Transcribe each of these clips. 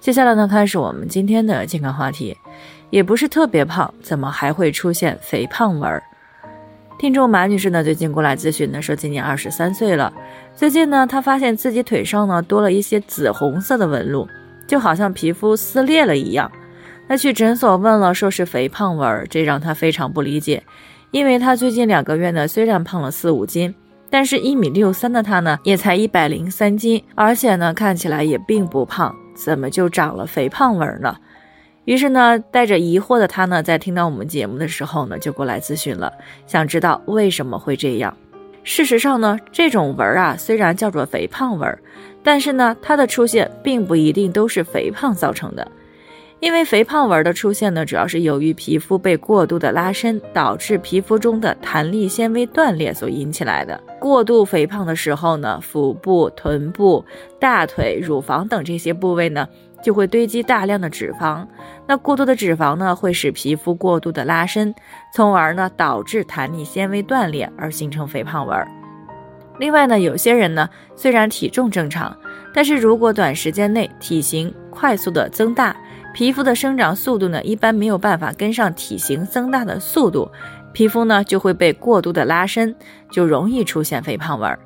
接下来呢，开始我们今天的健康话题。也不是特别胖，怎么还会出现肥胖纹儿？听众马女士呢，最近过来咨询呢，说今年二十三岁了，最近呢，她发现自己腿上呢多了一些紫红色的纹路，就好像皮肤撕裂了一样。她去诊所问了，说是肥胖纹儿，这让她非常不理解，因为她最近两个月呢，虽然胖了四五斤，但是一米六三的她呢，也才一百零三斤，而且呢，看起来也并不胖，怎么就长了肥胖纹呢？于是呢，带着疑惑的他呢，在听到我们节目的时候呢，就过来咨询了，想知道为什么会这样。事实上呢，这种纹啊，虽然叫做肥胖纹，但是呢，它的出现并不一定都是肥胖造成的。因为肥胖纹的出现呢，主要是由于皮肤被过度的拉伸，导致皮肤中的弹力纤维断裂所引起来的。过度肥胖的时候呢，腹部、臀部、大腿、乳房等这些部位呢。就会堆积大量的脂肪，那过多的脂肪呢，会使皮肤过度的拉伸，从而呢导致弹力纤维断裂而形成肥胖纹。另外呢，有些人呢虽然体重正常，但是如果短时间内体型快速的增大，皮肤的生长速度呢一般没有办法跟上体型增大的速度，皮肤呢就会被过度的拉伸，就容易出现肥胖纹。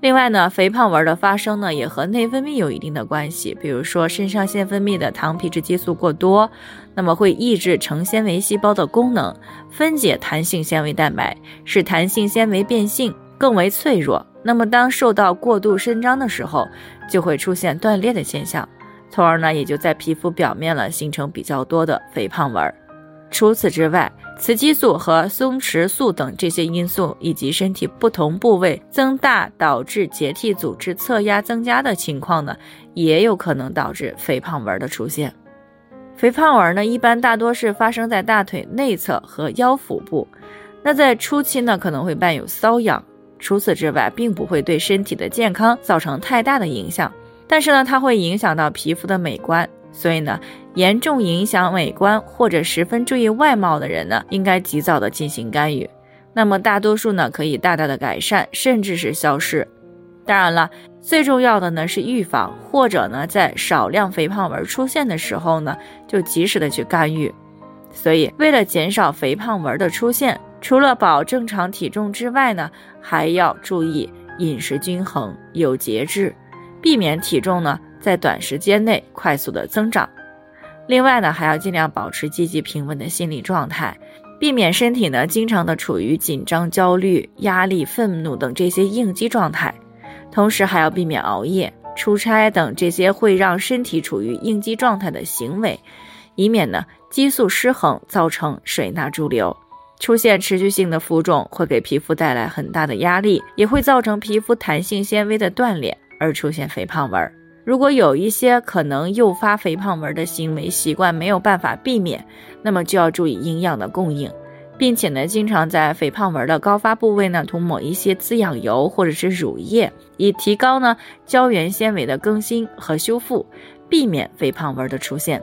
另外呢，肥胖纹的发生呢，也和内分泌有一定的关系。比如说，肾上腺分泌的糖皮质激素过多，那么会抑制成纤维细胞的功能，分解弹性纤维蛋白，使弹性纤维变性，更为脆弱。那么当受到过度伸张的时候，就会出现断裂的现象，从而呢，也就在皮肤表面了形成比较多的肥胖纹。除此之外，雌激素和松弛素等这些因素，以及身体不同部位增大导致结缔组织侧压增加的情况呢，也有可能导致肥胖纹的出现。肥胖纹呢，一般大多是发生在大腿内侧和腰腹部。那在初期呢，可能会伴有瘙痒。除此之外，并不会对身体的健康造成太大的影响。但是呢，它会影响到皮肤的美观。所以呢，严重影响美观或者十分注意外貌的人呢，应该及早的进行干预。那么大多数呢，可以大大的改善，甚至是消失。当然了，最重要的呢是预防，或者呢在少量肥胖纹出现的时候呢，就及时的去干预。所以，为了减少肥胖纹的出现，除了保正常体重之外呢，还要注意饮食均衡，有节制，避免体重呢。在短时间内快速的增长，另外呢，还要尽量保持积极平稳的心理状态，避免身体呢经常的处于紧张、焦虑、压力、愤怒等这些应激状态，同时还要避免熬夜、出差等这些会让身体处于应激状态的行为，以免呢激素失衡造成水钠潴留，出现持续性的浮肿，会给皮肤带来很大的压力，也会造成皮肤弹性纤维的断裂而出现肥胖纹。如果有一些可能诱发肥胖纹的行为习惯没有办法避免，那么就要注意营养的供应，并且呢，经常在肥胖纹的高发部位呢涂抹一些滋养油或者是乳液，以提高呢胶原纤维的更新和修复，避免肥胖纹的出现。